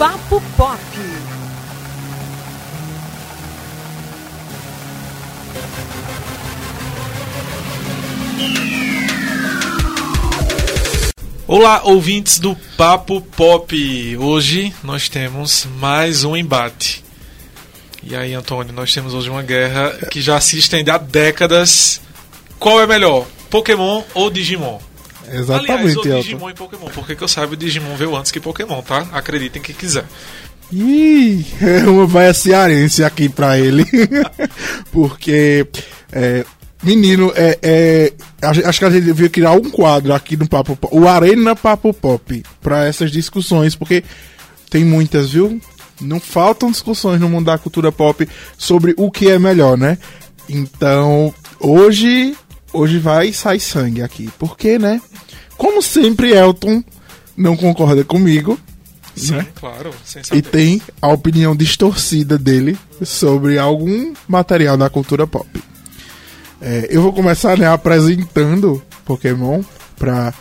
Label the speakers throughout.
Speaker 1: Papo Pop.
Speaker 2: Olá, ouvintes do Papo Pop. Hoje nós temos mais um embate. E aí, Antônio, nós temos hoje uma guerra que já se estende há décadas. Qual é melhor, Pokémon ou Digimon?
Speaker 3: Exatamente,
Speaker 2: Aliás,
Speaker 3: Elton.
Speaker 2: Digimon e Pokémon, porque que eu saiba, o Digimon veio antes que Pokémon, tá? Acreditem quem quiser.
Speaker 3: Ih, uma vaia cearense aqui pra ele. Porque, é, menino, é, é, a acho que a gente devia criar um quadro aqui no Papo Pop, o Arena Papo Pop, pra essas discussões, porque tem muitas, viu? Não faltam discussões no mundo da cultura pop sobre o que é melhor, né? Então, hoje, hoje vai sair sangue aqui. Porque, né? Como sempre, Elton não concorda comigo.
Speaker 2: Sim,
Speaker 3: Né?
Speaker 2: claro,
Speaker 3: E tem a opinião distorcida dele sobre algum material da cultura pop. É, eu vou começar né, apresentando Pokémon pra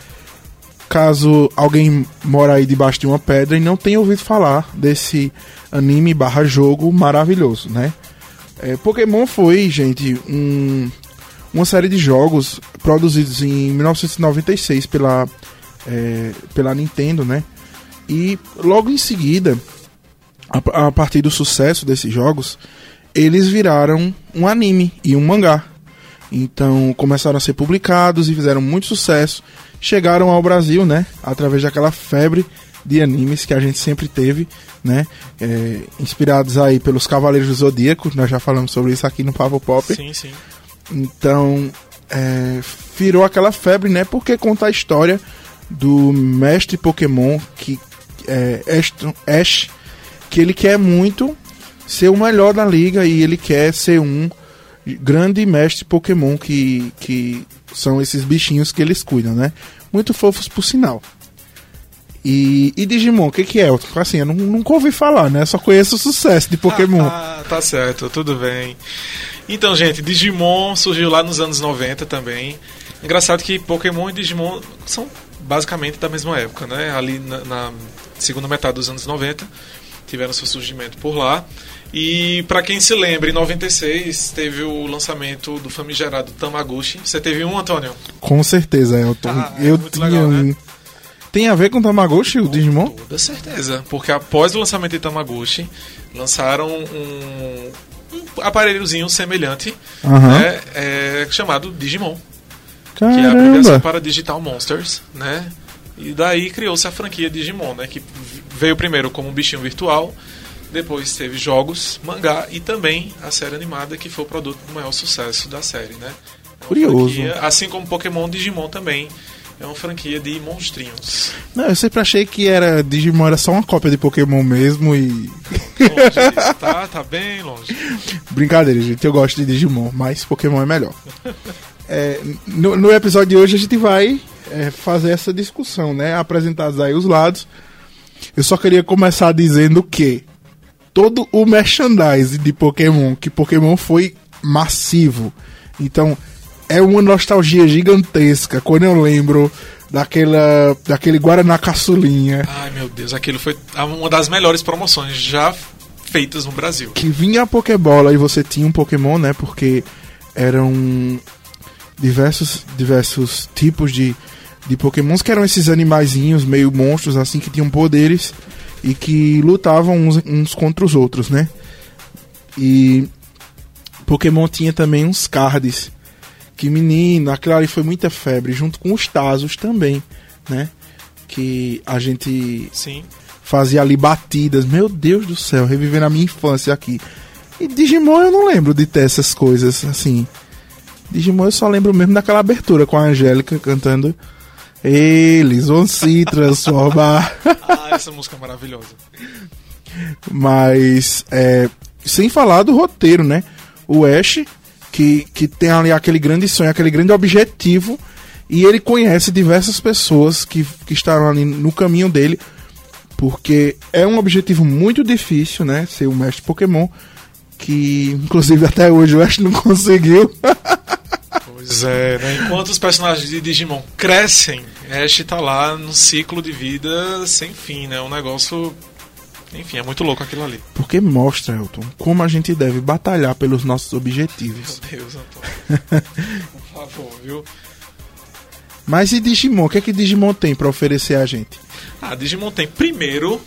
Speaker 3: caso alguém mora aí debaixo de uma pedra e não tenha ouvido falar desse anime barra jogo maravilhoso, né? É, Pokémon foi, gente, um- uma série de jogos produzidos em 1996 pela, é, pela Nintendo, né? E logo em seguida, a, a partir do sucesso desses jogos, eles viraram um anime e um mangá. Então começaram a ser publicados e fizeram muito sucesso. Chegaram ao Brasil, né? Através daquela febre de animes que a gente sempre teve, né? É, inspirados aí pelos Cavaleiros do Zodíaco, nós já falamos sobre isso aqui no Papo Pop.
Speaker 2: Sim, sim.
Speaker 3: Então, é, virou aquela febre, né? Porque conta a história do mestre Pokémon, que é Ashton- Ash, que ele quer muito ser o melhor da liga e ele quer ser um grande mestre Pokémon que, que são esses bichinhos que eles cuidam, né? Muito fofos por sinal. E, e Digimon, o que, que é? Assim, eu nu- nunca ouvi falar, né? Só conheço o sucesso de Pokémon.
Speaker 2: Tá certo, tudo bem. Então, gente, Digimon surgiu lá nos anos 90 também. Engraçado que Pokémon e Digimon são basicamente da mesma época, né? Ali na, na segunda metade dos anos 90 tiveram seu surgimento por lá. E pra quem se lembra, em 96 teve o lançamento do famigerado Tamagotchi. Você teve um, Antônio?
Speaker 3: Com certeza, Elton.
Speaker 2: Ah, é
Speaker 3: eu
Speaker 2: muito
Speaker 3: tinha
Speaker 2: legal, né?
Speaker 3: Tem a ver com Tamagotchi, o Digimon?
Speaker 2: Toda certeza. Porque após o lançamento de Tamagotchi, lançaram um, um aparelhozinho semelhante
Speaker 3: Aham.
Speaker 2: né, é, chamado Digimon. Que é a abreviação
Speaker 3: Caramba!
Speaker 2: para Digital Monsters, né? E daí criou-se a franquia Digimon, né? Que veio primeiro como um bichinho virtual, depois teve jogos, mangá e também a série animada, que foi o produto do maior sucesso da série, né? É
Speaker 3: Curioso.
Speaker 2: franquia, assim como Pokémon, Digimon também é uma franquia de monstrinhos.
Speaker 3: Não, eu sempre achei que era Digimon era só uma cópia de Pokémon mesmo e.
Speaker 2: Longe disso, tá? Tá bem longe.
Speaker 3: Brincadeira, gente. Eu gosto de Digimon, mas Pokémon é melhor. É, no, no episódio de hoje a gente vai é, fazer essa discussão, né? Apresentados aí os lados. Eu só queria começar dizendo que todo o merchandising de Pokémon, que Pokémon foi massivo. Então, é uma nostalgia gigantesca quando eu lembro daquela, daquele Guaraná Caçulinha
Speaker 2: Ai meu Deus, aquilo foi uma das melhores promoções já feitas no Brasil.
Speaker 3: que vinha a Pokébola e você tinha um Pokémon, né? Porque eram diversos, diversos tipos de, de Pokémons que eram esses animaizinhos meio monstros assim que tinham poderes e que lutavam uns, uns contra os outros, né? E Pokémon tinha também uns cards que menino, aquilo ali foi muita febre, junto com os Tazos também, né? Que a gente
Speaker 2: Sim.
Speaker 3: fazia ali batidas. Meu Deus do céu, revivendo a minha infância aqui. E Digimon eu não lembro de ter essas coisas assim. Digimon eu só lembro mesmo daquela abertura com a Angélica cantando. Eles vão se transformar.
Speaker 2: Ah, essa música é maravilhosa.
Speaker 3: Mas, é, sem falar do roteiro, né? O Ash, que, que tem ali aquele grande sonho, aquele grande objetivo, e ele conhece diversas pessoas que, que estavam ali no caminho dele, porque é um objetivo muito difícil, né? Ser um mestre Pokémon, que inclusive até hoje o Ash não conseguiu.
Speaker 2: Pois é, né? Enquanto os personagens de Digimon crescem, Ash tá lá num ciclo de vida sem fim, né? Um negócio Enfim, é muito louco aquilo ali.
Speaker 3: Porque mostra, Elton, como a gente deve batalhar pelos nossos objetivos.
Speaker 2: Meu Deus, Antônio. Por favor, viu?
Speaker 3: Mas e Digimon? O que é que Digimon tem pra oferecer a gente?
Speaker 2: Ah, Digimon tem primeiro,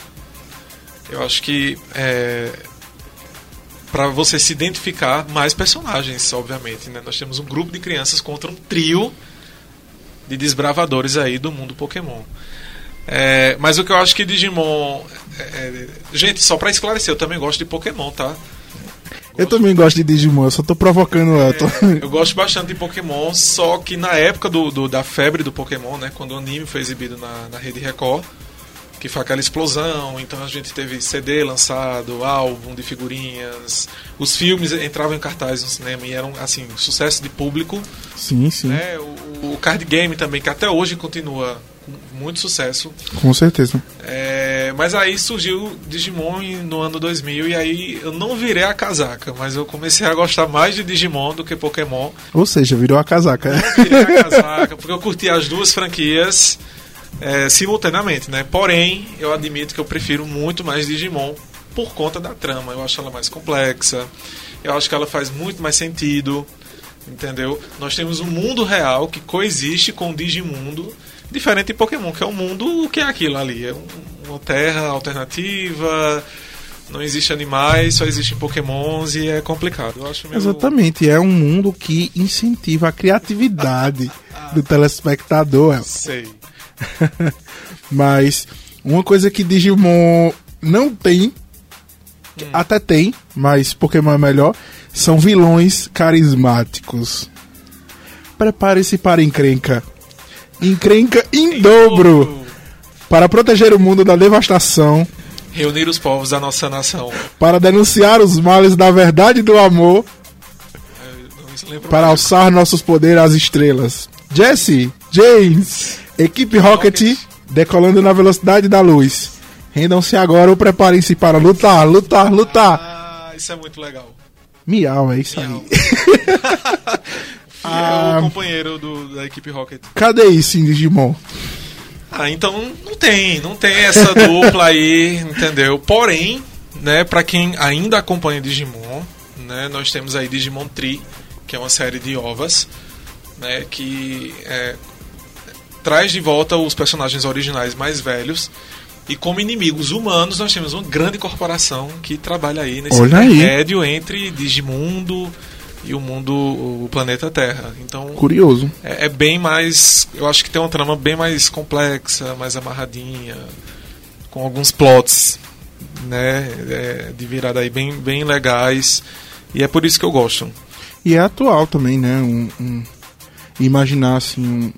Speaker 2: eu acho que é, para você se identificar mais personagens, obviamente, né? Nós temos um grupo de crianças contra um trio de desbravadores aí do mundo Pokémon. É, mas o que eu acho que Digimon. É, é, gente, só pra esclarecer, eu também gosto de Pokémon, tá?
Speaker 3: Eu também gosto de Digimon, eu só tô provocando Elton.
Speaker 2: Eu gosto bastante de Pokémon, só que na época do, do- da febre do Pokémon, né? Quando o anime foi exibido na, na Rede Record, que foi aquela explosão, então a gente teve CD lançado, álbum de figurinhas, os filmes entravam em cartaz no cinema e eram, assim, sucesso de público.
Speaker 3: Sim, sim,
Speaker 2: né? O, o card game também, que até hoje continua com muito sucesso.
Speaker 3: com certeza.
Speaker 2: É, mas aí surgiu Digimon no ano 2000 e aí eu não virei a casaca, mas eu comecei a gostar mais de Digimon do que Pokémon.
Speaker 3: Ou seja, virou a casaca.
Speaker 2: Virei a casaca porque eu curti as duas franquias é, simultaneamente, né? Porém, eu admito que eu prefiro muito mais Digimon por conta da trama. Eu acho ela mais complexa, eu acho que ela faz muito mais sentido, entendeu? Nós temos um mundo real que coexiste com o Digimundo, diferente de Pokémon, que é um mundo, o que é aquilo ali? É um- uma terra alternativa, não existe animais, só existem Pokémons e é complicado. Eu acho meio...
Speaker 3: Exatamente, é um mundo que incentiva a criatividade do telespectador.
Speaker 2: Sei.
Speaker 3: Mas uma coisa que Digimon não tem, que até tem, mas Pokémon é melhor, são vilões carismáticos. Prepare-se para encrenca. Encrenca em dobro para proteger o mundo da devastação,
Speaker 2: Reunir os povos da nossa nação.
Speaker 3: para denunciar os males da verdade e do amor, para alçar nossos poderes às estrelas. Jesse, James, equipe Rocket,
Speaker 2: Rocket.
Speaker 3: decolando na velocidade da luz. Rendam-se agora ou preparem-se para lutar, lutar, lutar.
Speaker 2: Ah, isso é muito legal.
Speaker 3: Miau, é isso
Speaker 2: Miau.
Speaker 3: aí.
Speaker 2: É
Speaker 3: Ah.
Speaker 2: o companheiro do- da equipe Rocket.
Speaker 3: Cadê isso em Digimon?
Speaker 2: Ah, então não tem, não tem essa dupla aí, entendeu? Porém, né, para quem ainda acompanha Digimon, né, nós temos aí Digimon Tree, que é uma série de ovas, né, que é, traz de volta os personagens originais mais velhos. E como inimigos humanos, nós temos uma grande corporação que trabalha aí nesse
Speaker 3: Olha aí.
Speaker 2: intermédio entre Digimundo e o mundo, o planeta Terra. Então,
Speaker 3: Curioso.
Speaker 2: é, é bem mais. Eu acho que tem uma trama bem mais complexa, mais amarradinha, com alguns plots, né, é, de virada aí bem, bem legais. E é por isso que eu gosto.
Speaker 3: E é atual também, né? Um, um- imaginar assim um,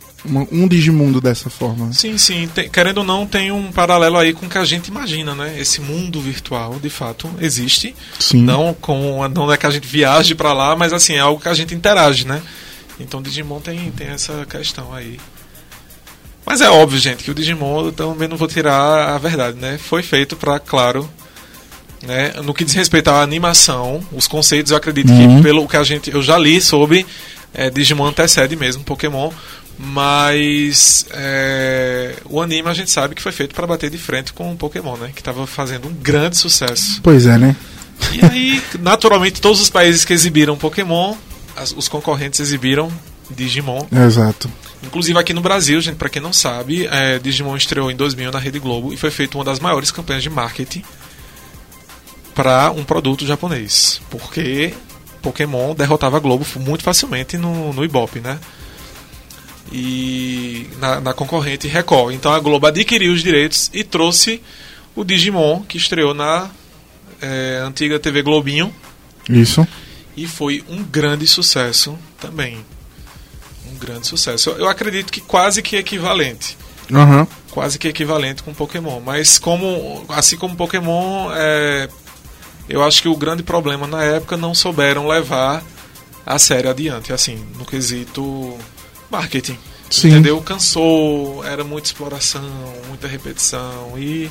Speaker 3: um Digimundo dessa forma.
Speaker 2: Sim, sim. tem- querendo ou não, tem um paralelo aí com o que a gente imagina, né? Esse mundo virtual, de fato, existe.
Speaker 3: Sim.
Speaker 2: Não com não é que a gente viaje pra lá, mas assim, é algo que a gente interage, né? Então Digimon tem, tem essa questão aí. Mas é óbvio, gente, que o Digimon eu também não vou tirar a verdade, né? Foi feito pra, claro, né, no que diz respeito à animação, os conceitos eu acredito
Speaker 3: Uhum.
Speaker 2: que pelo que a gente eu já li sobre é, Digimon antecede mesmo Pokémon, mas é, o anime a gente sabe que foi feito pra bater de frente com o Pokémon, né? Que tava fazendo um grande sucesso.
Speaker 3: Pois é, né?
Speaker 2: E aí, naturalmente, todos os países que exibiram Pokémon, as- os concorrentes exibiram Digimon.
Speaker 3: Exato.
Speaker 2: Inclusive aqui no Brasil, gente, pra quem não sabe, é, Digimon estreou em 2000 na Rede Globo e foi feita uma das maiores campanhas de marketing para um produto japonês. Porque Pokémon derrotava a Globo muito facilmente no, no Ibope, né? E na, na concorrente Record. Então a Globo adquiriu os direitos e trouxe o Digimon, que estreou na é, antiga TV Globinho.
Speaker 3: Isso.
Speaker 2: E foi um grande sucesso também. Um grande sucesso. Eu, eu acredito que quase que equivalente.
Speaker 3: Aham.
Speaker 2: Quase que equivalente com Pokémon. Mas como. Assim como Pokémon, é, eu acho que o grande problema na época não souberam levar a série adiante, assim, no quesito marketing.
Speaker 3: Sim.
Speaker 2: Entendeu? Cansou, era muita exploração, muita repetição e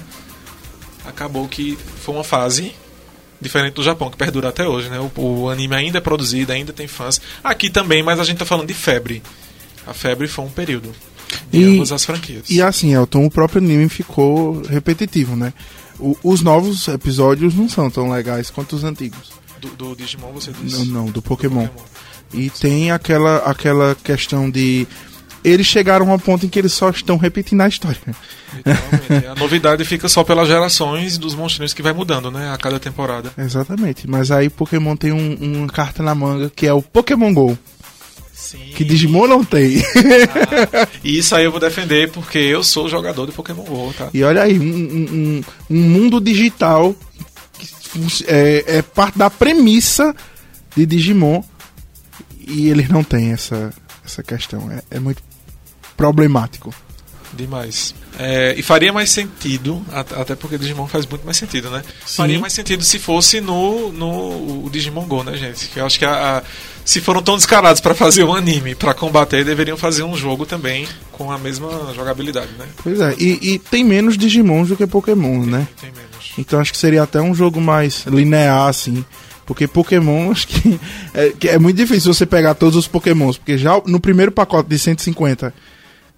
Speaker 2: acabou que foi uma fase diferente do Japão, que perdura até hoje, né? O, o anime ainda é produzido, ainda tem fãs. Aqui também, mas a gente tá falando de febre. A febre foi um período
Speaker 3: E-
Speaker 2: ambas as franquias.
Speaker 3: E assim, Elton, o próprio anime ficou repetitivo, né? o- os novos episódios não são tão legais quanto os antigos.
Speaker 2: Do, do Digimon você disse?
Speaker 3: Não, não, do Pokémon.
Speaker 2: Pokémon.
Speaker 3: E tem aquela, aquela questão de. Eles chegaram a um ponto em que eles só estão repetindo a história.
Speaker 2: A novidade fica só pelas gerações dos monstrinhos que vai mudando, né? A cada temporada.
Speaker 3: Exatamente. Mas aí Pokémon tem um- uma carta na manga que é o Pokémon GO.
Speaker 2: Sim.
Speaker 3: Que Digimon não tem.
Speaker 2: E isso aí eu vou defender porque eu sou jogador de Pokémon GO, tá?
Speaker 3: E olha aí, um, um- um- mundo digital que é, é parte da premissa de Digimon e eles não têm essa, essa questão. É, é muito problemático.
Speaker 2: Demais. É, e faria mais sentido, at- até porque Digimon faz muito mais sentido, né? Faria mais sentido se fosse no, no o Digimon Go, né, gente? Que eu acho que a, a- se foram tão descarados pra fazer um anime pra combater, deveriam fazer um jogo também com a mesma jogabilidade, né?
Speaker 3: Pois é, e, e tem menos Digimons do que Pokémon, né?
Speaker 2: Tem menos.
Speaker 3: Então acho que seria até um jogo mais linear, assim. Porque Pokémon, acho que é, que é muito difícil você pegar todos os Pokémons. Porque já no primeiro pacote de 150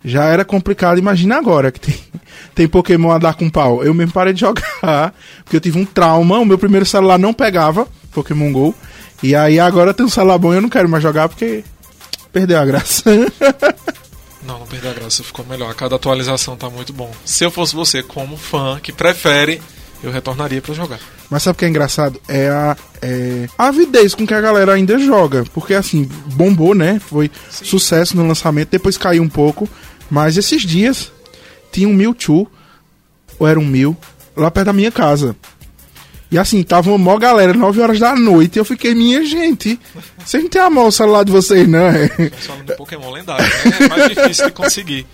Speaker 3: já era complicado. Imagina agora que tem, tem Pokémon a dar com pau. Eu mesmo parei de jogar, porque eu tive um trauma. O meu primeiro celular não pegava Pokémon GO. E aí agora tem um celular bom e eu não quero mais jogar porque perdeu a graça.
Speaker 2: Não, não perdeu a graça, ficou melhor. A cada atualização tá muito bom. Se eu fosse você, como fã que prefere, eu retornaria pra jogar.
Speaker 3: Mas sabe o que é engraçado? É a, é a avidez com que a galera ainda joga. Porque assim, bombou, né? Foi
Speaker 2: Sim.
Speaker 3: sucesso no lançamento, depois caiu um pouco. Mas esses dias tinha um Mewtwo, ou era um Mew, lá perto da minha casa. E assim, tava uma mó galera, 9 horas da noite, e eu fiquei, minha gente, vocês não tem a mão o celular de vocês, não? é?
Speaker 2: Falando de Pokémon lendário, né? É mais difícil de conseguir.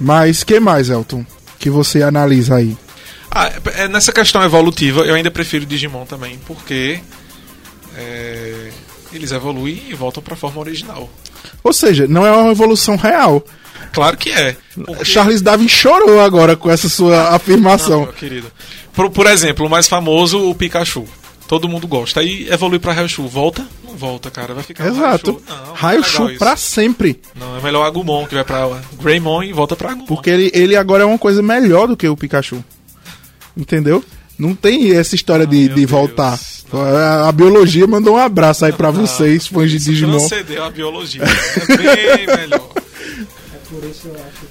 Speaker 3: Mas que mais, Elton? Que você analisa aí?
Speaker 2: Ah, é, nessa questão evolutiva, eu ainda prefiro Digimon também, porque é, eles evoluem e voltam pra forma original.
Speaker 3: Ou seja, não é uma evolução real.
Speaker 2: Claro que é. porque-
Speaker 3: Charles Darwin chorou agora com essa sua afirmação.
Speaker 2: Não, meu querido. Por, por exemplo, o mais famoso, o Pikachu. Todo mundo gosta. Aí evolui pra Raichu. Volta? Não volta, cara. Vai ficar
Speaker 3: Exato.
Speaker 2: Raichu. É
Speaker 3: pra sempre.
Speaker 2: Não, é melhor Agumon, que vai pra Greymon e volta pra Agumon.
Speaker 3: Porque ele, ele agora é uma coisa melhor do que o Pikachu. Entendeu? Não tem essa história de,
Speaker 2: meu
Speaker 3: de
Speaker 2: Deus.
Speaker 3: voltar. A, a biologia mandou um abraço aí pra vocês, fãs de Digimon.
Speaker 2: Transcendeu a biologia. É bem melhor.
Speaker 1: É por isso eu acho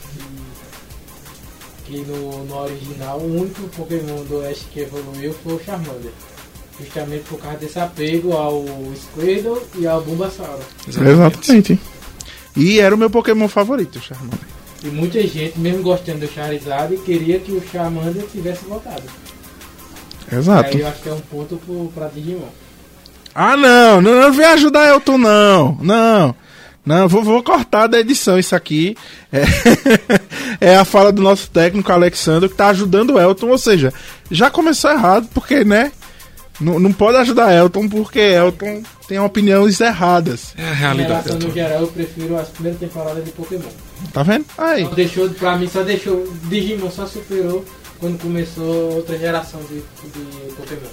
Speaker 1: que, que no, no original o único Pokémon do Oeste que evoluiu foi o Charmander. Justamente por causa desse apego ao Squirtle e ao Bulbasaur.
Speaker 3: Exatamente. E era o meu Pokémon favorito, Charmander.
Speaker 1: E muita gente, mesmo gostando do Charizard, queria que o Charmander tivesse voltado.
Speaker 3: Exato.
Speaker 1: Aí eu acho que é um ponto pro, pra Digimon.
Speaker 3: Ah, não, não, não vem ajudar Elton, não. Não. Não, vou, vou cortar da edição isso aqui. É, é a fala do nosso técnico Alexandre que tá ajudando o Elton. Ou seja, já começou errado, porque, né? Não, não pode ajudar Elton porque Elton tem opiniões erradas.
Speaker 2: É a
Speaker 1: Em
Speaker 2: realidade.
Speaker 1: relação no geral, eu prefiro as primeiras temporadas de Pokémon.
Speaker 3: Tá vendo? Aí.
Speaker 1: Só deixou, pra mim, só deixou. Digimon só superou quando começou outra geração de, de Pokémon.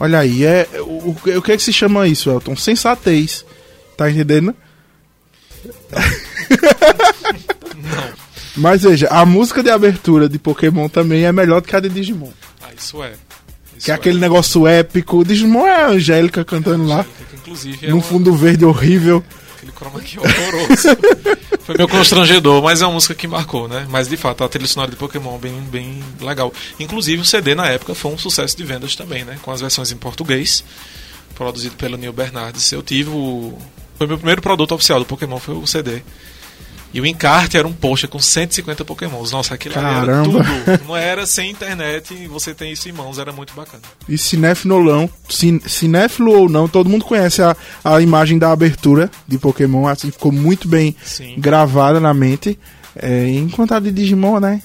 Speaker 3: Olha aí, é, o, o, o que é que se chama isso, Elton? Sensatez. Tá entendendo?
Speaker 2: Não.
Speaker 3: Mas veja, a música de abertura de Pokémon também é melhor do que a de Digimon.
Speaker 2: Ah, isso é. Isso
Speaker 3: Que é aquele negócio épico. Digimon é a Angélica cantando lá.
Speaker 2: Que, inclusive, é
Speaker 3: Num
Speaker 2: uma-
Speaker 3: fundo verde horrível.
Speaker 2: aquele chroma key horroroso. Foi meio constrangedor, mas é uma música que marcou, né? Mas de fato, a trilha sonora de Pokémon é bem, bem legal. Inclusive, o CD na época foi um sucesso de vendas também, né? Com as versões em português, produzido pelo Neil Bernardes. Eu tive o. Foi meu primeiro produto oficial do Pokémon, foi o CD. E o encarte era um post com 150 Pokémons. Nossa, aquilo ali era
Speaker 3: Caramba.
Speaker 2: tudo. Não era sem internet e você tem isso em mãos, era muito bacana.
Speaker 3: E cinéfilo ou não, cin- cinéfilo ou não, todo mundo conhece a, a imagem da abertura de Pokémon. Assim, ficou muito bem
Speaker 2: Sim.
Speaker 3: gravada na mente. É, enquanto a de Digimon, né?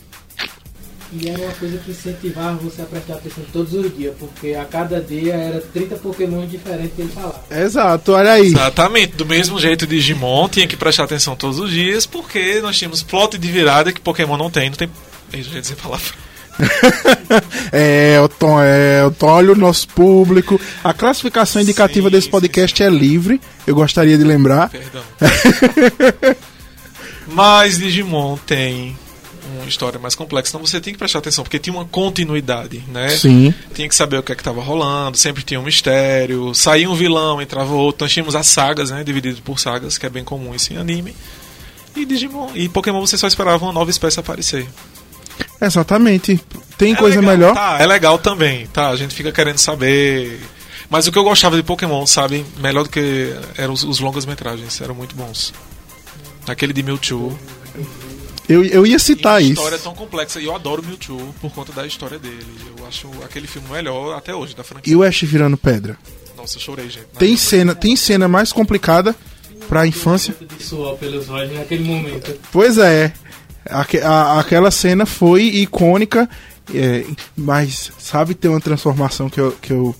Speaker 1: E era uma coisa que incentivava você a prestar atenção todos os dias, porque a cada dia era 30 Pokémon diferentes que ele falava.
Speaker 3: Exato, olha aí.
Speaker 2: Exatamente, do mesmo jeito Digimon tinha que prestar atenção todos os dias, porque nós tínhamos plot de virada que Pokémon não tem, não tem. Eu já ia dizer palavra.
Speaker 3: É, Elton, é, Elton, olha o nosso público. A classificação indicativa
Speaker 2: Sim,
Speaker 3: desse
Speaker 2: sim,
Speaker 3: podcast
Speaker 2: sim.
Speaker 3: é livre. Eu gostaria de lembrar.
Speaker 2: Perdão. Mas Digimon tem uma história mais complexa. Então você tem que prestar atenção, porque tinha uma continuidade, né?
Speaker 3: Sim.
Speaker 2: Tinha que saber o que é que estava rolando, sempre tinha um mistério. Saía um vilão, entrava outro. Nós tínhamos as sagas, né? Dividido por sagas, que é bem comum isso em anime. E Digimon e Pokémon você só esperava uma nova espécie aparecer.
Speaker 3: Exatamente. Tem
Speaker 2: É
Speaker 3: coisa
Speaker 2: legal,
Speaker 3: melhor?
Speaker 2: Tá, é legal também, tá? A gente fica querendo saber. Mas o que eu gostava de Pokémon, sabe? Melhor do que eram os, os longas-metragens, eram muito bons. Aquele de Mewtwo.
Speaker 3: Eu, eu ia
Speaker 2: E
Speaker 3: citar
Speaker 2: uma
Speaker 3: isso.
Speaker 2: história tão complexa. E eu adoro Mewtwo por conta da história dele. Eu acho aquele filme melhor até hoje, da franquia.
Speaker 3: E o Ash virando pedra?
Speaker 2: Nossa, eu chorei, gente. Na
Speaker 3: Tem
Speaker 2: época.
Speaker 3: cena, tem cena mais complicada pra infância?
Speaker 1: De suor pelos olhos naquele momento.
Speaker 3: Pois é. Aque- a- aquela cena foi icônica, é, mas sabe ter uma transformação que eu, que eu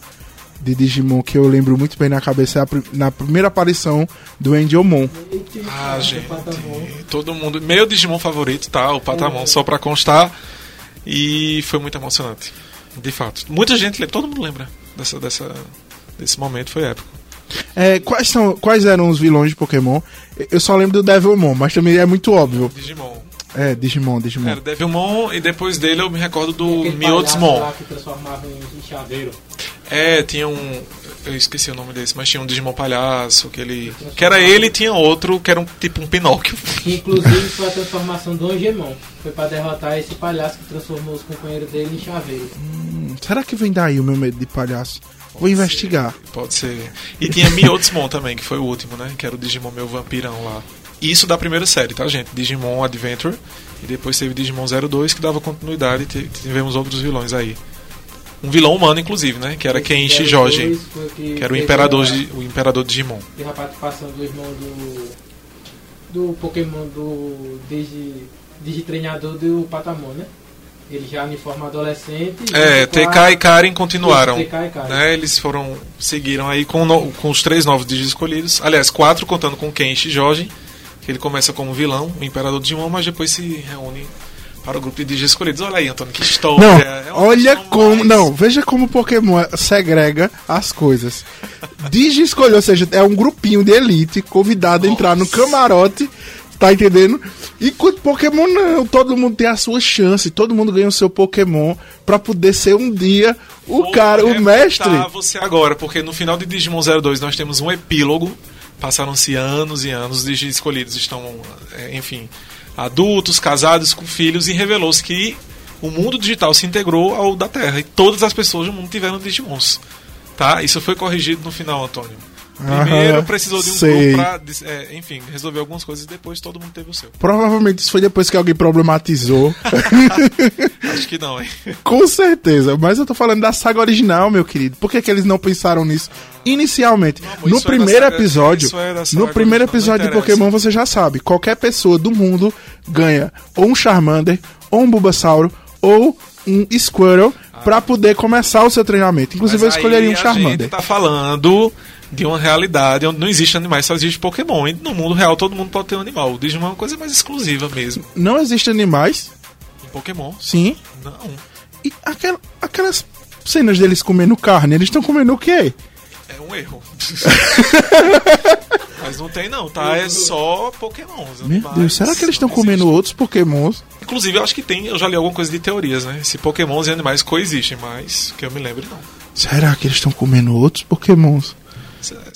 Speaker 3: de Digimon que eu lembro muito bem na cabeça é a na primeira aparição do Angelmon.
Speaker 2: Ah, gente. Todo mundo. Meu Digimon favorito, tá? O Patamon, só pra constar. E foi muito emocionante. De fato. Muita gente lembra, todo mundo lembra dessa, dessa, desse momento, foi épico.
Speaker 3: É, quais, são, quais eram os vilões de Pokémon? Eu só lembro do Devilmon, mas também é muito óbvio.
Speaker 2: Digimon.
Speaker 3: É, Digimon, Digimon.
Speaker 2: Era Devilmon e depois dele eu me recordo do Miotsmon.
Speaker 1: lá que transformava em chaveiro.
Speaker 2: É, tinha um. Eu esqueci o nome desse, mas tinha um Digimon palhaço, que ele. Que era ele e tinha outro que era um tipo um Pinóquio.
Speaker 1: Que inclusive foi a transformação do Angemon. Foi pra derrotar esse palhaço que transformou os companheiros dele em chaveiro.
Speaker 3: Hum, será que vem daí o meu medo de palhaço? Vou investigar.
Speaker 2: Pode ser. E tinha Miotsmon também, que foi o último, né? Que era o Digimon meu vampirão lá. Isso da primeira série, tá, gente? Digimon Adventure. E depois teve Digimon 02, que dava continuidade e tivemos outros vilões aí. Um vilão humano, inclusive, né? Que era
Speaker 1: Esse
Speaker 2: Kenshi
Speaker 1: 02
Speaker 2: Joji.
Speaker 1: foi
Speaker 2: Que era o imperador, de, o imperador Digimon.
Speaker 1: Teve a participação do irmão do. do Pokémon do. Digi, Digitreinador do Patamon, né? Ele já em forma adolescente.
Speaker 2: É, TK e Karen continuaram.
Speaker 1: Isso, TK e Karen.
Speaker 2: Né, eles foram. seguiram aí com, no- com os três novos Digi escolhidos. Aliás, quatro contando com Kenshi Joji, que ele começa como vilão, o Imperador Digimon, mas depois se reúne para o grupo de Digi escolhidos. Olha aí, Antônio, que história.
Speaker 3: Não,
Speaker 2: É
Speaker 3: olha como.
Speaker 2: mais-
Speaker 3: Não, veja como o Pokémon segrega as coisas. Digi escolheu, ou seja, é um grupinho de elite convidado a entrar no
Speaker 2: Nossa.
Speaker 3: camarote, tá entendendo? Enquanto Pokémon não, todo mundo tem a sua chance, todo mundo ganha o seu Pokémon pra poder ser um dia o
Speaker 2: Vou
Speaker 3: cara, o mestre.
Speaker 2: você agora, porque no final de Digimon 02 nós temos um epílogo. Passaram-se anos e anos, os Digi escolhidos estão, é, enfim, adultos, casados, com filhos, e revelou-se que o mundo digital se integrou ao da Terra e todas as pessoas do mundo tiveram Digimons. Tá? Isso foi corrigido no final, Antônio. Primeiro
Speaker 3: Aham,
Speaker 2: precisou de um
Speaker 3: sei.
Speaker 2: grupo pra, é, enfim, resolver algumas coisas e depois todo mundo teve o seu.
Speaker 3: Provavelmente isso foi depois que alguém problematizou.
Speaker 2: Acho que não, hein?
Speaker 3: Com certeza, mas eu tô falando da saga original, meu querido. Por que, que eles não pensaram nisso inicialmente?
Speaker 2: amor,
Speaker 3: no
Speaker 2: é
Speaker 3: primeiro
Speaker 2: saga-
Speaker 3: episódio,
Speaker 2: é
Speaker 3: no primeiro
Speaker 2: não
Speaker 3: episódio de. Pokémon você já sabe, qualquer pessoa do mundo ganha ou um Charmander, ou um Bulbasauro, ou um Squirtle pra poder começar o seu treinamento. Inclusive eu
Speaker 2: Mas
Speaker 3: escolheria
Speaker 2: aí
Speaker 3: um
Speaker 2: A
Speaker 3: Charmander.
Speaker 2: gente tá falando de uma realidade onde não existe animais, só existe Pokémon. E no mundo real todo mundo pode ter um animal. O Digimon é uma coisa mais exclusiva mesmo.
Speaker 3: Não existem animais,
Speaker 2: Em Pokémon,
Speaker 3: sim.
Speaker 2: não.
Speaker 3: E aquel- aquelas cenas deles comendo carne, eles estão comendo o quê?
Speaker 2: É um erro. Mas não tem não, tá? É só Pokémon. os
Speaker 3: Meu
Speaker 2: animais
Speaker 3: Deus, será que eles estão comendo outros Pokémons?
Speaker 2: Inclusive, eu acho que tem, eu já li alguma coisa de teorias, né? Se Pokémons e animais coexistem, mas que eu me lembre, não.
Speaker 3: Será que eles estão comendo outros Pokémons?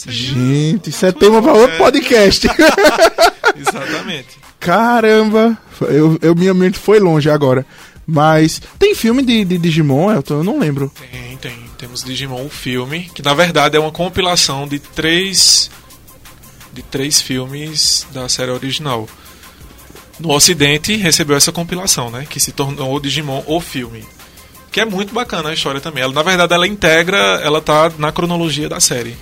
Speaker 3: Gente, isso é tema pra outro
Speaker 2: É,
Speaker 3: podcast.
Speaker 2: Exatamente.
Speaker 3: Caramba, eu, eu- minha mente foi longe agora. Mas tem filme de, de Digimon, Elton? Eu não lembro.
Speaker 2: Tem, tem. Temos Digimon, o filme, que na verdade é uma compilação de três. de três filmes da série original. No Ocidente recebeu essa compilação, né? Que se tornou o Digimon, o filme. Que é muito bacana a história também. Ela, na verdade, ela integra, ela tá na cronologia da série.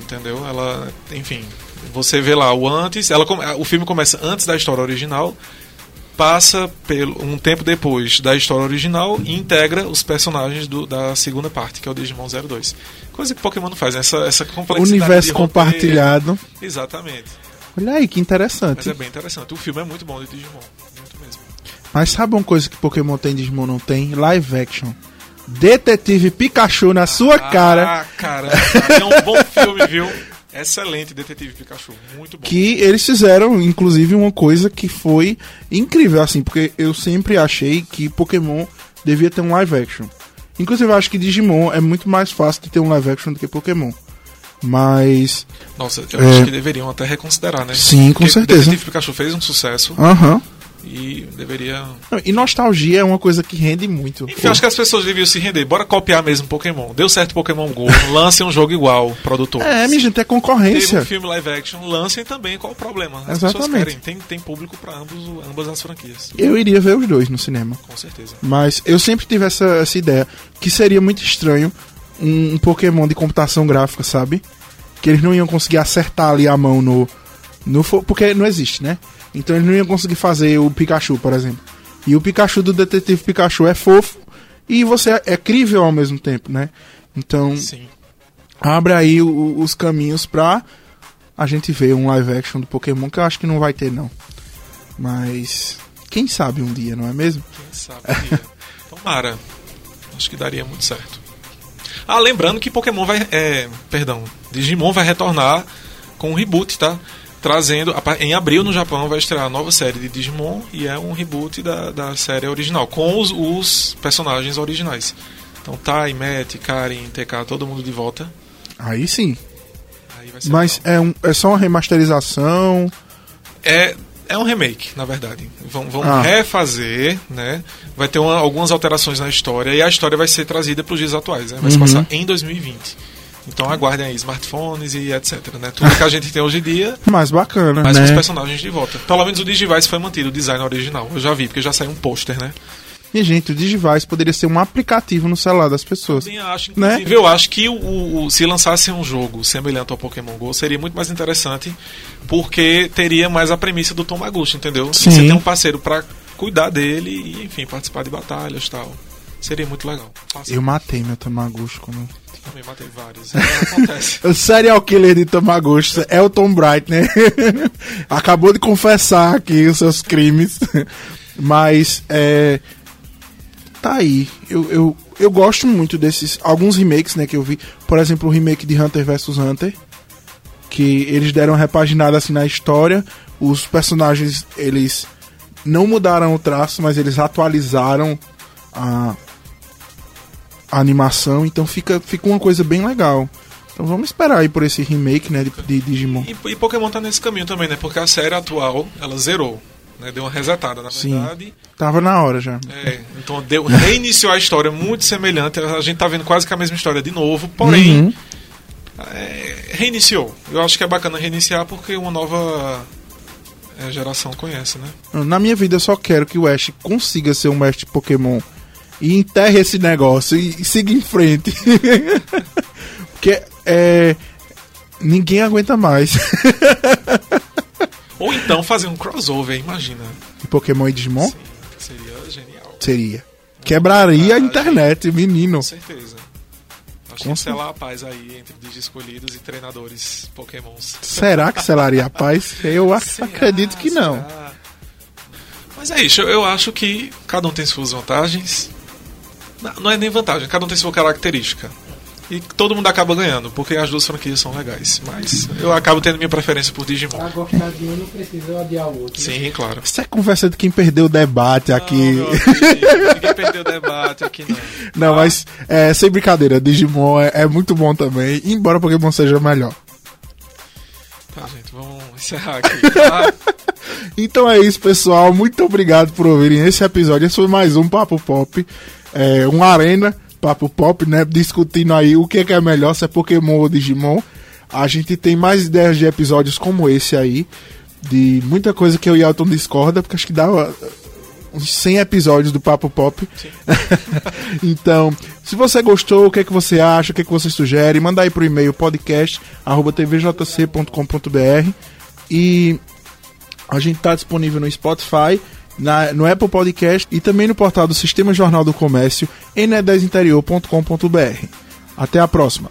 Speaker 2: Entendeu? Ela, enfim, você vê lá o antes, ela, o filme começa antes da história original, passa pelo, um tempo depois da história original e integra os personagens do- da segunda parte, que é o Digimon 02. Coisa que Pokémon não faz, né? essa, essa complexidade.
Speaker 3: Universo compartilhado.
Speaker 2: Exatamente.
Speaker 3: Olha aí, que
Speaker 2: Mas
Speaker 3: interessante.
Speaker 2: é bem interessante. O filme é muito bom de Digimon. Muito mesmo.
Speaker 3: Mas sabe uma coisa que Pokémon tem e Digimon não tem? Live action. Detetive Pikachu na sua cara.
Speaker 2: Ah, caramba. É um bom filme, viu? Excelente Detetive Pikachu, muito bom.
Speaker 3: que eles fizeram, inclusive, uma coisa que foi incrível, assim, porque eu sempre achei que Pokémon devia ter um live action. Inclusive, eu acho que Digimon é muito mais fácil de ter um live action do que Pokémon. Mas,
Speaker 2: Nossa, eu
Speaker 3: É.
Speaker 2: acho que deveriam até reconsiderar, né?
Speaker 3: Sim, com
Speaker 2: Porque
Speaker 3: certeza.
Speaker 2: Detetive Pikachu fez um sucesso
Speaker 3: aham.
Speaker 2: E deveria.
Speaker 3: E nostalgia é uma coisa que rende muito.
Speaker 2: Enfim, acho que as pessoas deviam se render. Bora copiar mesmo Pokémon. Deu certo Pokémon Go, lancem um jogo igual, produtor.
Speaker 3: É, minha gente, é
Speaker 2: Teve
Speaker 3: concorrência.
Speaker 2: um filme live action, lancem também, qual o problema? As
Speaker 3: Exatamente.
Speaker 2: pessoas querem, tem, tem público pra ambos, ambas as franquias.
Speaker 3: Eu iria ver os dois no cinema.
Speaker 2: Com certeza.
Speaker 3: Mas eu sempre tive essa, essa ideia que seria muito estranho um, um Pokémon de computação gráfica, sabe? Que eles não iam conseguir acertar ali a mão no, no. Porque não existe, né? Então eles não iam conseguir fazer o Pikachu, por exemplo. E o Pikachu do Detetive Pikachu é fofo e você é, é crível ao mesmo tempo, né? Então
Speaker 2: Sim.
Speaker 3: abre aí o- os caminhos pra a gente ver um live action do Pokémon que eu acho que não vai ter, não. Mas. Quem sabe um dia, não é mesmo?
Speaker 2: Quem sabe um dia. Tomara. Acho que daria muito certo. Ah, lembrando que Pokémon vai. É, perdão. Digimon vai retornar com um reboot, tá? Trazendo. Em abril no Japão vai estrear a nova série de Digimon e é um reboot da, da série original, com os, os personagens originais. Então Tai, Matt, Karen, TK, todo mundo de volta.
Speaker 3: Aí sim.
Speaker 2: Aí
Speaker 3: Mas
Speaker 2: legal.
Speaker 3: é, um, é só uma remasterização.
Speaker 2: É, é um remake, na verdade. Vão, vão
Speaker 3: Ah.
Speaker 2: refazer, né? Vai ter uma- algumas alterações na história e a história vai ser trazida para os dias atuais, né? Vai se
Speaker 3: Uhum.
Speaker 2: passar em 2020. Então aguardem aí smartphones e etc, né? Tudo que a gente tem hoje em dia,
Speaker 3: Mais bacana,
Speaker 2: mas com os
Speaker 3: né?
Speaker 2: personagens de volta. Pelo menos o Digivice foi mantido, o design original. Eu já vi, porque já saiu um pôster, né?
Speaker 3: E, gente, o Digivice poderia ser um aplicativo no celular das pessoas.
Speaker 2: Também acho,
Speaker 3: Né?
Speaker 2: eu acho que o, o- se lançasse um jogo semelhante ao Pokémon GO, seria muito mais interessante, porque teria mais a premissa do Tomaguchi, entendeu?
Speaker 3: Sim.
Speaker 2: Você tem um parceiro pra cuidar dele e, enfim, participar de batalhas e tal. Seria muito legal. Passa-
Speaker 3: Eu matei meu Tamagotchi quando...
Speaker 2: também matei vários. É, acontece.
Speaker 3: O serial killer de Tamagotchi é o Tom Bright, né? Acabou de confessar aqui os seus crimes. Mas, é... Tá aí. Eu, eu, eu gosto muito desses... Alguns remakes, né, que eu vi. Por exemplo, o remake de Hunter vs Hunter. Que eles deram uma repaginada assim na história. Os personagens, eles não mudaram o traço, mas eles atualizaram a, a animação, então fica, fica uma coisa bem legal. Então vamos esperar aí por esse remake, né, de, de Digimon.
Speaker 2: E, e Pokémon tá nesse caminho também, né? Porque a série atual, ela zerou. Né? Deu uma resetada, na
Speaker 3: Sim.
Speaker 2: verdade.
Speaker 3: Tava na hora já.
Speaker 2: É, então deu, reiniciou a história muito semelhante. A gente tá vendo quase que a mesma história de novo, porém.
Speaker 3: Uhum.
Speaker 2: É, reiniciou. Eu acho que é bacana reiniciar porque uma nova é, geração conhece, né?
Speaker 3: Na minha vida eu só quero que o Ash consiga ser um mestre Pokémon e enterre esse negócio e, e siga em frente. Porque é, ninguém aguenta mais.
Speaker 2: Ou então fazer um crossover, imagina.
Speaker 3: de Pokémon e Digimon
Speaker 2: Sim, seria genial.
Speaker 3: seria. Quebraria a
Speaker 2: Ah,
Speaker 3: internet, menino.
Speaker 2: Com certeza. Acho que selar a paz aí entre Digi escolhidos e treinadores Pokémons.
Speaker 3: Será que selaria a paz? Eu
Speaker 2: Será?
Speaker 3: acredito que não.
Speaker 2: Será? Mas é isso, eu acho que cada um tem suas vantagens. Não, não é nem vantagem, cada um tem sua característica. E todo mundo acaba ganhando, porque as duas franquias são legais. Mas eu acabo tendo minha preferência por Digimon.
Speaker 1: Pra gostar de um não precisa odiar o outro. né?
Speaker 2: Sim, claro.
Speaker 3: Isso é conversa de quem perdeu o debate aqui.
Speaker 2: Não, amigo, ninguém perdeu o debate aqui, não.
Speaker 3: Não, mas é, sem brincadeira, Digimon é, é muito bom também, embora Pokémon seja melhor.
Speaker 2: Tá, gente, vamos encerrar aqui. tá?
Speaker 3: Então é isso, pessoal. Muito obrigado por ouvirem esse episódio. Esse foi mais um Papo Pop. É, uma arena, Papo Pop, né? Discutindo aí o que é, que é melhor, se é Pokémon ou Digimon. A gente tem mais ideias de episódios como esse aí. De muita coisa que eu e Elton discorda, porque acho que dá uh, uns 100 episódios do Papo Pop. então, se você gostou, o que é que você acha, o que é que você sugere, manda aí pro e-mail podcast@tvjc.com.br e a gente está disponível no Spotify, na- no Apple Podcast e também no portal do Sistema Jornal do Comércio, em ne10interior.com.br. Até a próxima.